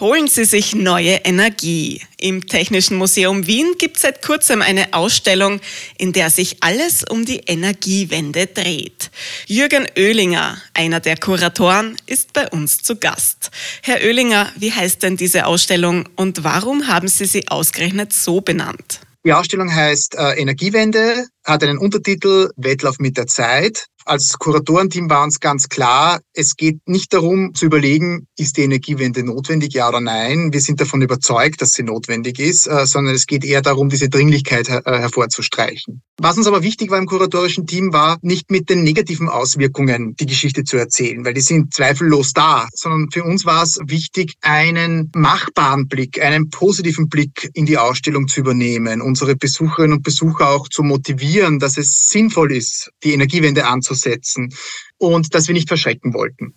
Holen Sie sich neue Energie. Im Technischen Museum Wien gibt es seit kurzem eine Ausstellung, in der sich alles um die Energiewende dreht. Jürgen Oehlinger, einer der Kuratoren, ist bei uns zu Gast. Herr Oehlinger, wie heißt denn diese Ausstellung und warum haben Sie sie ausgerechnet so benannt? Die Ausstellung heißt äh, Energiewende, hat einen Untertitel Wettlauf mit der Zeit als Kuratorenteam war uns ganz klar, es geht nicht darum zu überlegen, ist die Energiewende notwendig, ja oder nein. Wir sind davon überzeugt, dass sie notwendig ist, äh, sondern es geht eher darum, diese Dringlichkeit äh, hervorzustreichen. Was uns aber wichtig war im kuratorischen Team, war nicht mit den negativen Auswirkungen die Geschichte zu erzählen, weil die sind zweifellos da, sondern für uns war es wichtig, einen machbaren Blick, einen positiven Blick in die Ausstellung zu übernehmen, unsere Besucherinnen und Besucher auch zu motivieren, dass es sinnvoll ist, die Energiewende anzusetzen und dass wir nicht verschrecken wollten.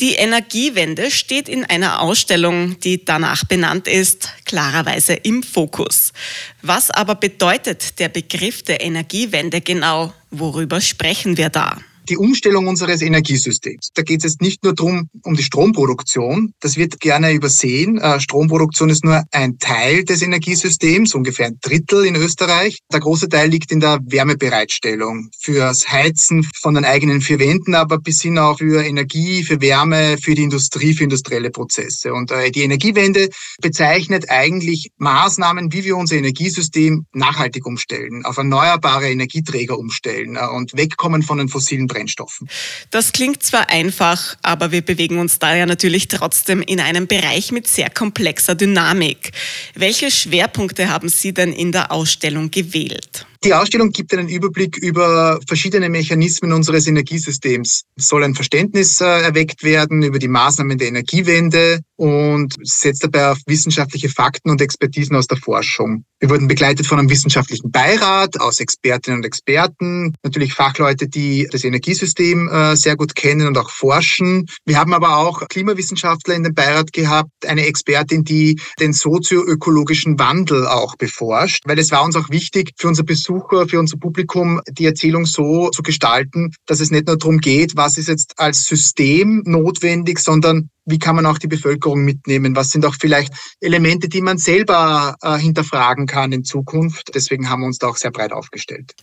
Die Energiewende steht in einer Ausstellung, die danach benannt ist, klarerweise im Fokus. Was aber bedeutet der Begriff der Energiewende genau? Worüber sprechen wir da? Die Umstellung unseres Energiesystems. Da geht es jetzt nicht nur darum, um die Stromproduktion. Das wird gerne übersehen. Äh, Stromproduktion ist nur ein Teil des Energiesystems, ungefähr ein Drittel in Österreich. Der große Teil liegt in der Wärmebereitstellung fürs Heizen von den eigenen vier Wänden, aber bis hin auch für Energie, für Wärme, für die Industrie, für industrielle Prozesse. Und äh, die Energiewende bezeichnet eigentlich Maßnahmen, wie wir unser Energiesystem nachhaltig umstellen, auf erneuerbare Energieträger umstellen äh, und wegkommen von den fossilen Brennstoffen. Das klingt zwar einfach, aber wir bewegen uns da ja natürlich trotzdem in einem Bereich mit sehr komplexer Dynamik. Welche Schwerpunkte haben Sie denn in der Ausstellung gewählt? Die Ausstellung gibt einen Überblick über verschiedene Mechanismen unseres Energiesystems. Es soll ein Verständnis äh, erweckt werden über die Maßnahmen der Energiewende und setzt dabei auf wissenschaftliche Fakten und Expertisen aus der Forschung. Wir wurden begleitet von einem wissenschaftlichen Beirat aus Expertinnen und Experten, natürlich Fachleute, die das Energiesystem äh, sehr gut kennen und auch forschen. Wir haben aber auch Klimawissenschaftler in dem Beirat gehabt, eine Expertin, die den sozioökologischen Wandel auch beforscht, weil es war uns auch wichtig für unser Besuch Besucher, für unser Publikum die Erzählung so zu gestalten, dass es nicht nur darum geht, was ist jetzt als System notwendig, sondern wie kann man auch die Bevölkerung mitnehmen? Was sind auch vielleicht Elemente, die man selber äh, hinterfragen kann in Zukunft? Deswegen haben wir uns da auch sehr breit aufgestellt.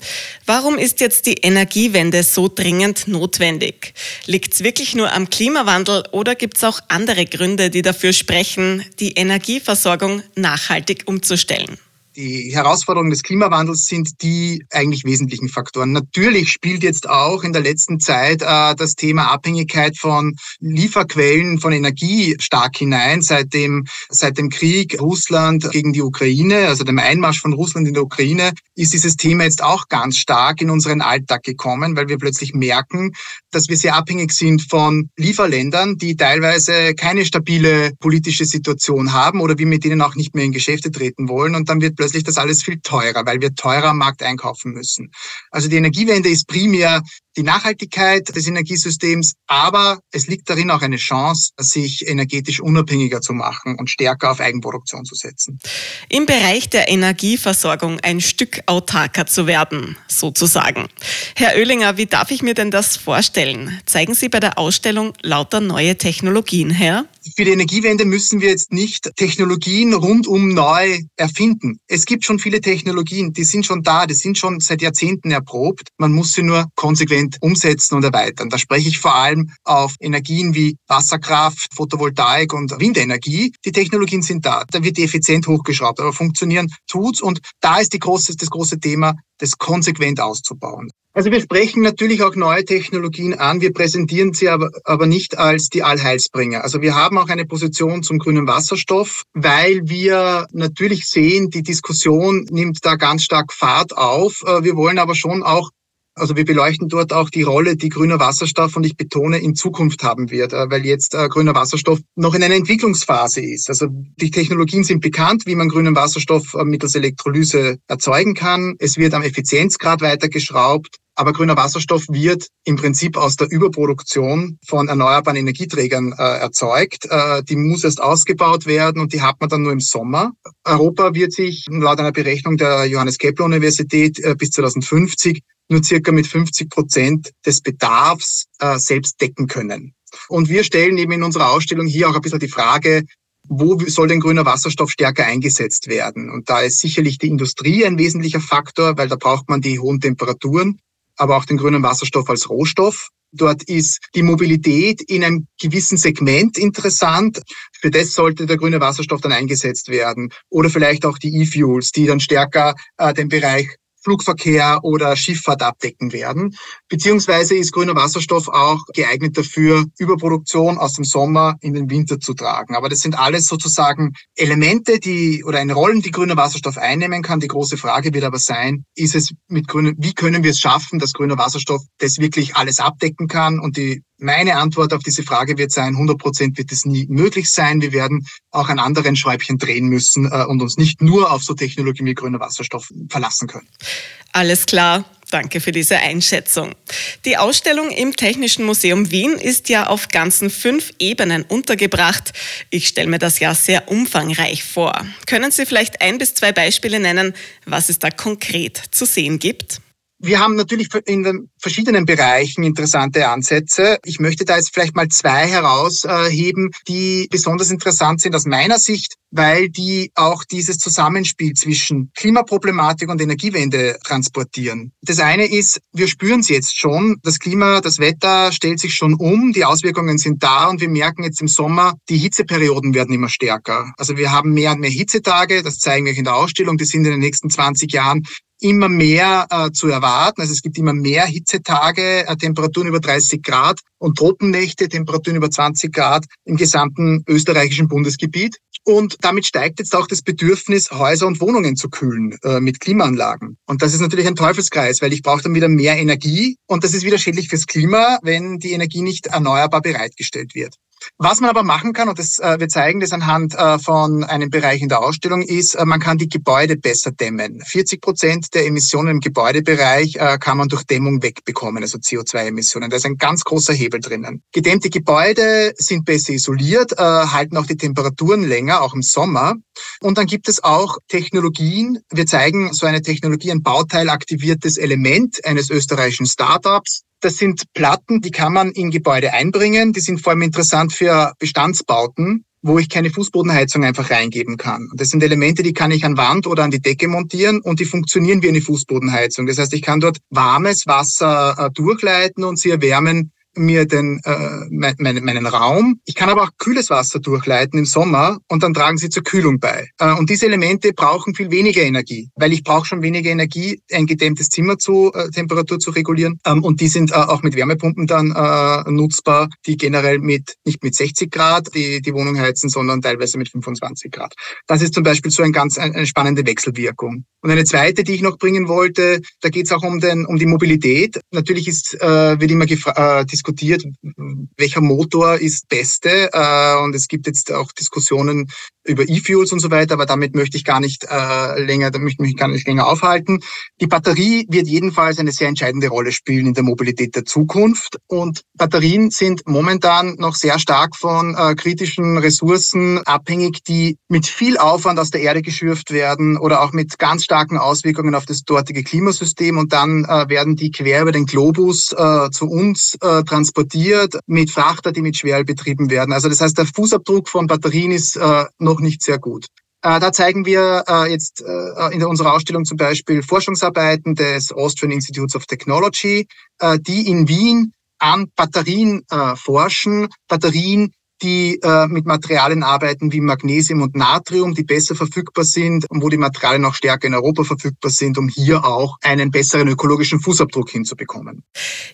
Warum ist jetzt die Energiewende so dringend notwendig? Liegt es wirklich nur am Klimawandel oder gibt es auch andere Gründe, die dafür sprechen, die Energieversorgung nachhaltig umzustellen? Die Herausforderungen des Klimawandels sind die eigentlich wesentlichen Faktoren. Natürlich spielt jetzt auch in der letzten Zeit äh, das Thema Abhängigkeit von Lieferquellen von Energie stark hinein. Seit dem, seit dem Krieg Russland gegen die Ukraine, also dem Einmarsch von Russland in der Ukraine, ist dieses Thema jetzt auch ganz stark in unseren Alltag gekommen, weil wir plötzlich merken, dass wir sehr abhängig sind von Lieferländern, die teilweise keine stabile politische Situation haben oder wir mit denen auch nicht mehr in Geschäfte treten wollen. Und dann wird plötzlich das alles viel teurer, weil wir teurer am Markt einkaufen müssen. Also die Energiewende ist primär die Nachhaltigkeit des Energiesystems, aber es liegt darin auch eine Chance, sich energetisch unabhängiger zu machen und stärker auf Eigenproduktion zu setzen. Im Bereich der Energieversorgung ein Stück autarker zu werden, sozusagen. Herr Oehlinger, wie darf ich mir denn das vorstellen? Zeigen Sie bei der Ausstellung lauter neue Technologien her? Für die Energiewende müssen wir jetzt nicht Technologien rundum neu erfinden. Es gibt schon viele Technologien, die sind schon da, die sind schon seit Jahrzehnten erprobt. Man muss sie nur konsequent umsetzen und erweitern. Da spreche ich vor allem auf Energien wie Wasserkraft, Photovoltaik und Windenergie. Die Technologien sind da. Da wird die Effizient hochgeschraubt, aber funktionieren tut's. Und da ist große, das große Thema, das konsequent auszubauen. Also wir sprechen natürlich auch neue Technologien an, wir präsentieren sie aber, aber nicht als die Allheilsbringer. Also wir haben auch eine Position zum grünen Wasserstoff, weil wir natürlich sehen, die Diskussion nimmt da ganz stark Fahrt auf. Äh, wir wollen aber schon auch also wir beleuchten dort auch die Rolle, die grüner Wasserstoff, und ich betone, in Zukunft haben wird, äh, weil jetzt äh, grüner Wasserstoff noch in einer Entwicklungsphase ist. Also die Technologien sind bekannt, wie man grünen Wasserstoff mittels Elektrolyse erzeugen kann. Es wird am Effizienzgrad weitergeschraubt. Aber grüner Wasserstoff wird im Prinzip aus der Überproduktion von erneuerbaren Energieträgern äh, erzeugt. Äh, die muss erst ausgebaut werden und die hat man dann nur im Sommer. Europa wird sich laut einer Berechnung der Johannes Kepler Universität äh, bis 2050 nur circa mit 50 Prozent des Bedarfs äh, selbst decken können. Und wir stellen eben in unserer Ausstellung hier auch ein bisschen die Frage, wo soll denn grüner Wasserstoff stärker eingesetzt werden? Und da ist sicherlich die Industrie ein wesentlicher Faktor, weil da braucht man die hohen Temperaturen, aber auch den grünen Wasserstoff als Rohstoff. Dort ist die Mobilität in einem gewissen Segment interessant. Für das sollte der grüne Wasserstoff dann eingesetzt werden. Oder vielleicht auch die E-Fuels, die dann stärker äh, den Bereich Flugverkehr oder Schifffahrt abdecken werden. Beziehungsweise ist grüner Wasserstoff auch geeignet dafür, Überproduktion aus dem Sommer in den Winter zu tragen. Aber das sind alles sozusagen Elemente, die oder eine Rollen, die grüner Wasserstoff einnehmen kann. Die große Frage wird aber sein, ist es mit grüner, wie können wir es schaffen, dass grüner Wasserstoff das wirklich alles abdecken kann? Und die meine Antwort auf diese Frage wird sein, 100 Prozent wird es nie möglich sein. Wir werden auch an anderen Schräubchen drehen müssen äh, und uns nicht nur auf so Technologien wie grüner Wasserstoff verlassen können. Alles klar. Danke für diese Einschätzung. Die Ausstellung im Technischen Museum Wien ist ja auf ganzen fünf Ebenen untergebracht. Ich stelle mir das ja sehr umfangreich vor. Können Sie vielleicht ein bis zwei Beispiele nennen, was es da konkret zu sehen gibt? Wir haben natürlich in den verschiedenen Bereichen interessante Ansätze. Ich möchte da jetzt vielleicht mal zwei herausheben, die besonders interessant sind aus meiner Sicht, weil die auch dieses Zusammenspiel zwischen Klimaproblematik und Energiewende transportieren. Das eine ist, wir spüren es jetzt schon, das Klima, das Wetter stellt sich schon um, die Auswirkungen sind da und wir merken jetzt im Sommer, die Hitzeperioden werden immer stärker. Also wir haben mehr und mehr Hitzetage, das zeigen wir in der Ausstellung, die sind in den nächsten 20 Jahren immer mehr äh, zu erwarten. Also es gibt immer mehr Hitzetage, äh, Temperaturen über 30 Grad und Tropennächte, Temperaturen über 20 Grad im gesamten österreichischen Bundesgebiet. Und damit steigt jetzt auch das Bedürfnis, Häuser und Wohnungen zu kühlen äh, mit Klimaanlagen. Und das ist natürlich ein Teufelskreis, weil ich brauche dann wieder mehr Energie und das ist wieder schädlich fürs Klima, wenn die Energie nicht erneuerbar bereitgestellt wird. Was man aber machen kann, und das, äh, wir zeigen das anhand äh, von einem Bereich in der Ausstellung, ist, äh, man kann die Gebäude besser dämmen. 40 Prozent der Emissionen im Gebäudebereich äh, kann man durch Dämmung wegbekommen, also CO2-Emissionen. Da ist ein ganz großer Hebel drinnen. Gedämmte Gebäude sind besser isoliert, äh, halten auch die Temperaturen länger, auch im Sommer. Und dann gibt es auch Technologien. Wir zeigen so eine Technologie, ein bauteilaktiviertes Element eines österreichischen Startups, das sind Platten, die kann man in Gebäude einbringen. Die sind vor allem interessant für Bestandsbauten, wo ich keine Fußbodenheizung einfach reingeben kann. Das sind Elemente, die kann ich an Wand oder an die Decke montieren und die funktionieren wie eine Fußbodenheizung. Das heißt, ich kann dort warmes Wasser äh, durchleiten und sie erwärmen mir den, äh, mein, meinen Raum. Ich kann aber auch kühles Wasser durchleiten im Sommer und dann tragen sie zur Kühlung bei. Äh, und diese Elemente brauchen viel weniger Energie, weil ich brauche schon weniger Energie, ein gedämmtes Zimmer zu äh, Temperatur zu regulieren. Ähm, und die sind äh, auch mit Wärmepumpen dann äh, nutzbar, die generell mit nicht mit 60 Grad die, die Wohnung heizen, sondern teilweise mit 25 Grad. Das ist zum Beispiel so ein ganz eine spannende Wechselwirkung. Und eine zweite, die ich noch bringen wollte, da geht es auch um den um die Mobilität. Natürlich ist äh, wird immer äh, diskutiert, welcher Motor ist beste. Äh, und es gibt jetzt auch Diskussionen über E-Fuels und so weiter, aber damit möchte ich gar nicht äh, länger, da möchte ich mich gar nicht länger aufhalten. Die Batterie wird jedenfalls eine sehr entscheidende Rolle spielen in der Mobilität der Zukunft. Und Batterien sind momentan noch sehr stark von äh, kritischen Ressourcen abhängig, die mit viel Aufwand aus der Erde geschürft werden oder auch mit ganz starken Auswirkungen auf das dortige Klimasystem. Und dann werden die quer über den Globus zu uns äh, transportiert mit Frachter, die mit Schwerl betrieben werden. Also das heißt, der Fußabdruck von Batterien ist äh, noch nicht sehr gut. Äh, da zeigen wir äh, jetzt in unserer Ausstellung zum Beispiel Forschungsarbeiten des Austrian Institutes of Technology, die in Wien an Batterien forschen, Batterien, die äh, mit Materialien arbeiten wie Magnesium und Natrium, die besser verfügbar sind und wo die Materialien auch stärker in Europa verfügbar sind, um hier auch einen besseren ökologischen Fußabdruck hinzubekommen.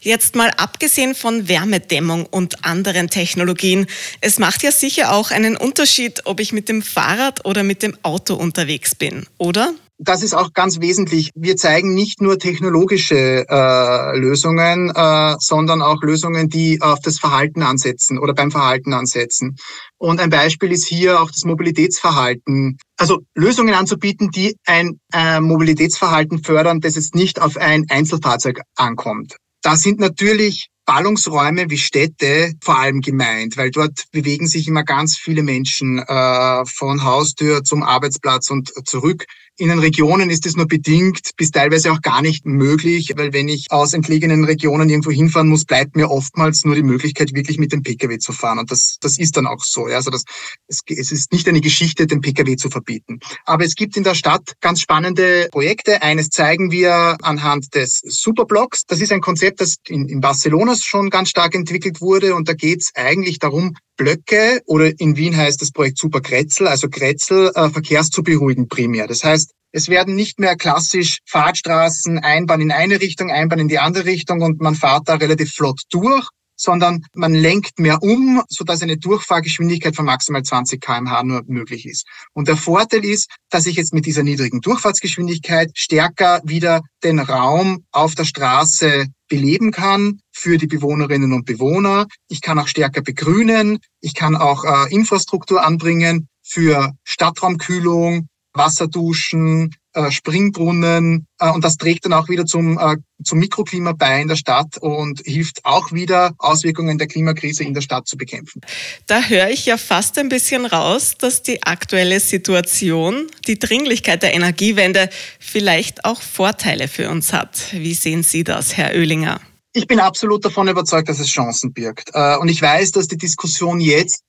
Jetzt mal abgesehen von Wärmedämmung und anderen Technologien, es macht ja sicher auch einen Unterschied, ob ich mit dem Fahrrad oder mit dem Auto unterwegs bin, oder? Das ist auch ganz wesentlich. Wir zeigen nicht nur technologische äh, Lösungen, äh, sondern auch Lösungen, die auf das Verhalten ansetzen oder beim Verhalten ansetzen. Und ein Beispiel ist hier auch das Mobilitätsverhalten. Also Lösungen anzubieten, die ein äh, Mobilitätsverhalten fördern, das jetzt nicht auf ein Einzelfahrzeug ankommt. Da sind natürlich Ballungsräume wie Städte vor allem gemeint, weil dort bewegen sich immer ganz viele Menschen äh, von Haustür zum Arbeitsplatz und zurück In den Regionen ist es nur bedingt bis teilweise auch gar nicht möglich, weil wenn ich aus entlegenen Regionen irgendwo hinfahren muss, bleibt mir oftmals nur die Möglichkeit, wirklich mit dem Pkw zu fahren. Und das, das ist dann auch so. Ja. Also das, es, es ist nicht eine Geschichte, den Pkw zu verbieten. Aber es gibt in der Stadt ganz spannende Projekte. Eines zeigen wir anhand des Superblocks. Das ist ein Konzept, das in, in Barcelona schon ganz stark entwickelt wurde. Und da geht es eigentlich darum, Blöcke oder in Wien heißt das Projekt Super Grätzel, also Grätzel äh, beruhigen primär. Das heißt, es werden nicht mehr klassisch Fahrtstraßen, Einbahn in eine Richtung, Einbahn in die andere Richtung und man fährt da relativ flott durch, sondern man lenkt mehr um, sodass eine Durchfahrgeschwindigkeit von maximal 20 kmh nur möglich ist. Und der Vorteil ist, dass ich jetzt mit dieser niedrigen Durchfahrtsgeschwindigkeit stärker wieder den Raum auf der Straße beleben kann für die Bewohnerinnen und Bewohner. Ich kann auch stärker begrünen. Ich kann auch äh, Infrastruktur anbringen für Stadtraumkühlung, Wasserduschen, äh, Springbrunnen äh, und das trägt dann auch wieder zum, äh, zum Mikroklima bei in der Stadt und hilft auch wieder, Auswirkungen der Klimakrise in der Stadt zu bekämpfen. Da höre ich ja fast ein bisschen raus, dass die aktuelle Situation, die Dringlichkeit der Energiewende vielleicht auch Vorteile für uns hat. Wie sehen Sie das, Herr Oehlinger? Ich bin absolut davon überzeugt, dass es Chancen birgt. Und ich weiß, dass die Diskussion jetzt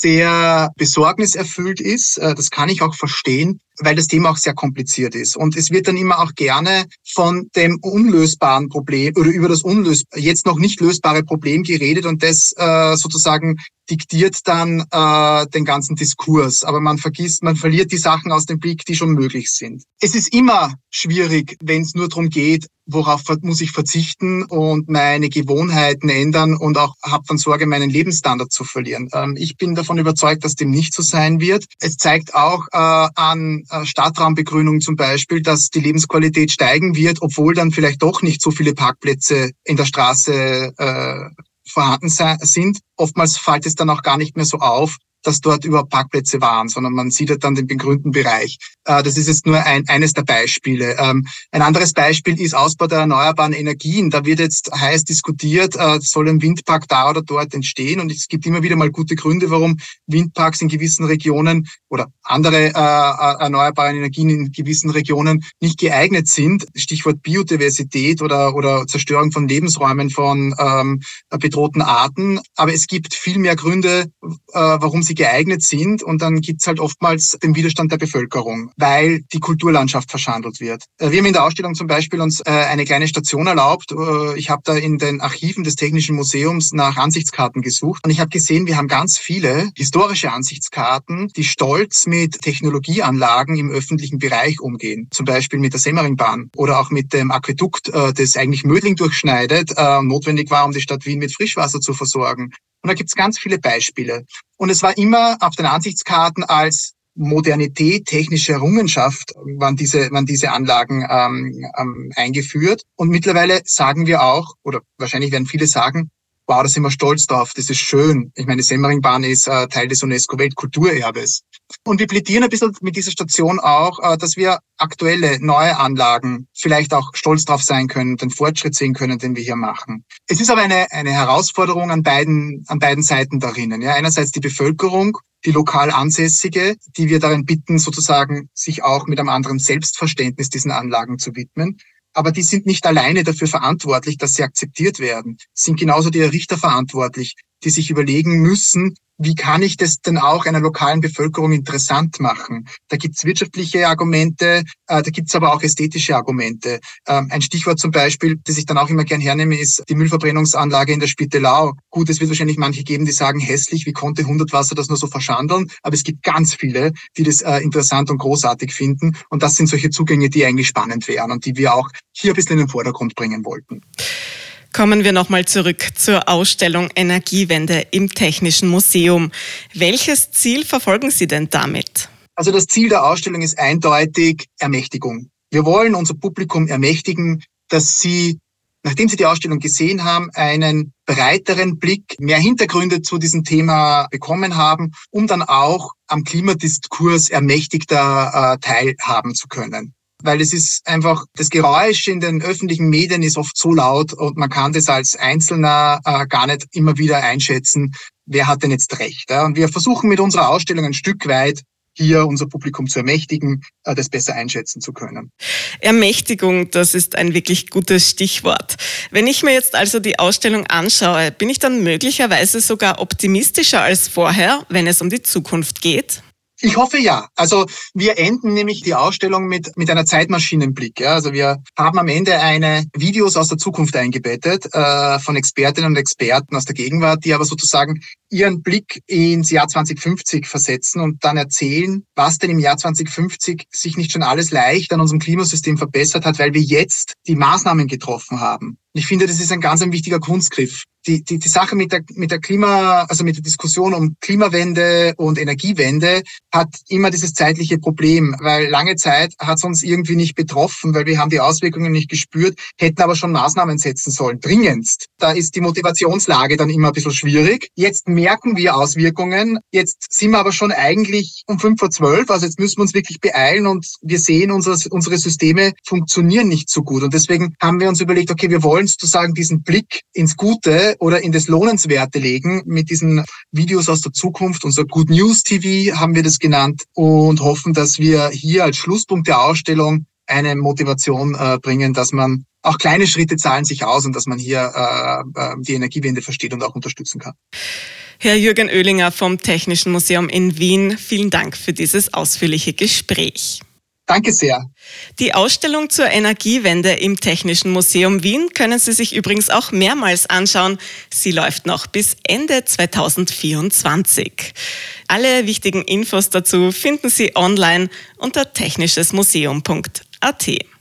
sehr besorgniserfüllt ist. Das kann ich auch verstehen weil das Thema auch sehr kompliziert ist. Und es wird dann immer auch gerne von dem unlösbaren Problem oder über das unlös jetzt noch nicht lösbare Problem geredet und das äh, sozusagen diktiert dann äh, den ganzen Diskurs. Aber man vergisst, man verliert die Sachen aus dem Blick, die schon möglich sind. Es ist immer schwierig, wenn es nur darum geht, worauf muss ich verzichten und meine Gewohnheiten ändern und auch habe dann Sorge, meinen Lebensstandard zu verlieren. Ähm, ich bin davon überzeugt, dass dem nicht so sein wird. Es zeigt auch äh, an Stadtraumbegrünung zum Beispiel, dass die Lebensqualität steigen wird, obwohl dann vielleicht doch nicht so viele Parkplätze in der Straße äh, vorhanden sind. Oftmals fällt es dann auch gar nicht mehr so auf, dass dort überhaupt Parkplätze waren, sondern man sieht halt dann den begrünten Bereich. Äh, das ist jetzt nur ein, eines der Beispiele. Ähm, ein anderes Beispiel ist Ausbau der erneuerbaren Energien. Da wird jetzt heiß diskutiert, äh, soll ein Windpark da oder dort entstehen. Und es gibt immer wieder mal gute Gründe, warum Windparks in gewissen Regionen oder andere äh, erneuerbare Energien in gewissen Regionen nicht geeignet sind. Stichwort Biodiversität oder, oder Zerstörung von Lebensräumen von ähm, bedrohten Arten. Aber es gibt viel mehr Gründe, warum sie geeignet sind. Und dann gibt's halt oftmals den Widerstand der Bevölkerung, weil die Kulturlandschaft verschandelt wird. Äh, wir haben in der Ausstellung zum Beispiel uns äh, eine kleine Station erlaubt. Äh, ich habe da in den Archiven des Technischen Museums nach Ansichtskarten gesucht und ich habe gesehen, wir haben ganz viele historische Ansichtskarten, die stolz mit Technologieanlagen im öffentlichen Bereich umgehen. Zum Beispiel mit der Semmeringbahn oder auch mit dem Aquädukt, das eigentlich Mödling durchschneidet, notwendig war, um die Stadt Wien mit Frischwasser zu versorgen. Und da gibt's ganz viele Beispiele. Und es war immer auf den Ansichtskarten als Modernität, technische Errungenschaft waren diese, waren diese Anlagen ähm, ähm, eingeführt. Und mittlerweile sagen wir auch, oder wahrscheinlich werden viele sagen, wow, da sind wir stolz drauf, das ist schön. Ich meine, die Semmeringbahn ist äh, Teil des UNESCO-Weltkulturerbes. Und wir plädieren ein bisschen mit dieser Station auch, äh, dass wir aktuelle, neue Anlagen vielleicht auch stolz drauf sein können, den Fortschritt sehen können, den wir hier machen. Es ist aber eine, eine Herausforderung an beiden, an beiden Seiten darin. Ja, einerseits die Bevölkerung, die lokal Ansässige, die wir darin bitten, sozusagen sich auch mit einem anderen Selbstverständnis diesen Anlagen zu widmen aber die sind nicht alleine dafür verantwortlich, dass sie akzeptiert werden. Sind genauso die Richter verantwortlich, die sich überlegen müssen, wie kann ich das denn auch einer lokalen Bevölkerung interessant machen? Da gibt's wirtschaftliche Argumente, äh, da gibt's aber auch ästhetische Argumente. Ähm, ein Stichwort zum Beispiel, das ich dann auch immer gern hernehme, ist die Müllverbrennungsanlage in der Spittelau. Gut, es wird wahrscheinlich manche geben, die sagen, hässlich, wie konnte Hundertwasser das nur so verschandeln? Aber es gibt ganz viele, die das äh, interessant und großartig finden. Und das sind solche Zugänge, die eigentlich spannend wären und die wir auch hier ein bisschen in den Vordergrund bringen wollten. Kommen wir nochmal zurück zur Ausstellung Energiewende im Technischen Museum. Welches Ziel verfolgen Sie denn damit? Also das Ziel der Ausstellung ist eindeutig Ermächtigung. Wir wollen unser Publikum ermächtigen, dass sie, nachdem sie die Ausstellung gesehen haben, einen breiteren Blick, mehr Hintergründe zu diesem Thema bekommen haben, um dann auch am Klimadiskurs ermächtigter äh, teilhaben zu können weil es ist einfach, das Geräusch in den öffentlichen Medien ist oft so laut und man kann das als Einzelner äh, gar nicht immer wieder einschätzen, wer hat denn jetzt recht. Ja? Und wir versuchen mit unserer Ausstellung ein Stück weit hier unser Publikum zu ermächtigen, äh, das besser einschätzen zu können. Ermächtigung, das ist ein wirklich gutes Stichwort. Wenn ich mir jetzt also die Ausstellung anschaue, bin ich dann möglicherweise sogar optimistischer als vorher, wenn es um die Zukunft geht? Ich hoffe ja. Also wir enden nämlich die Ausstellung mit, mit einer Zeitmaschinenblick. Ja. Also wir haben am Ende eine Videos aus der Zukunft eingebettet äh, von Expertinnen und Experten aus der Gegenwart, die aber sozusagen ihren Blick ins Jahr 2050 versetzen und dann erzählen, was denn im Jahr 2050 sich nicht schon alles leicht an unserem Klimasystem verbessert hat, weil wir jetzt die Maßnahmen getroffen haben. Ich finde, das ist ein ganz ein wichtiger Kunstgriff. Die, die, die Sache mit der, mit der Klima, also mit der Diskussion um Klimawende und Energiewende hat immer dieses zeitliche Problem, weil lange Zeit hat es uns irgendwie nicht betroffen, weil wir haben die Auswirkungen nicht gespürt, hätten aber schon Maßnahmen setzen sollen, dringendst. Da ist die Motivationslage dann immer ein bisschen schwierig. Jetzt merken wir Auswirkungen. Jetzt sind wir aber schon eigentlich um fünf vor zwölf, also jetzt müssen wir uns wirklich beeilen und wir sehen, unsere, unsere Systeme funktionieren nicht so gut. Und deswegen haben wir uns überlegt, okay, wir wollen wollen sozusagen diesen Blick ins Gute oder in das Lohnenswerte legen mit diesen Videos aus der Zukunft. Unser Good News TV haben wir das genannt und hoffen, dass wir hier als Schlusspunkt der Ausstellung eine Motivation äh, bringen, dass man auch kleine Schritte zahlen sich aus und dass man hier äh, äh die Energiewende versteht und auch unterstützen kann. Herr Jürgen Oehlinger vom Technischen Museum in Wien, vielen Dank für dieses ausführliche Gespräch. Danke sehr. Die Ausstellung zur Energiewende im Technischen Museum Wien können Sie sich übrigens auch mehrmals anschauen. Sie läuft noch bis Ende 2024. Alle wichtigen Infos dazu finden Sie online unter technischesmuseum.at.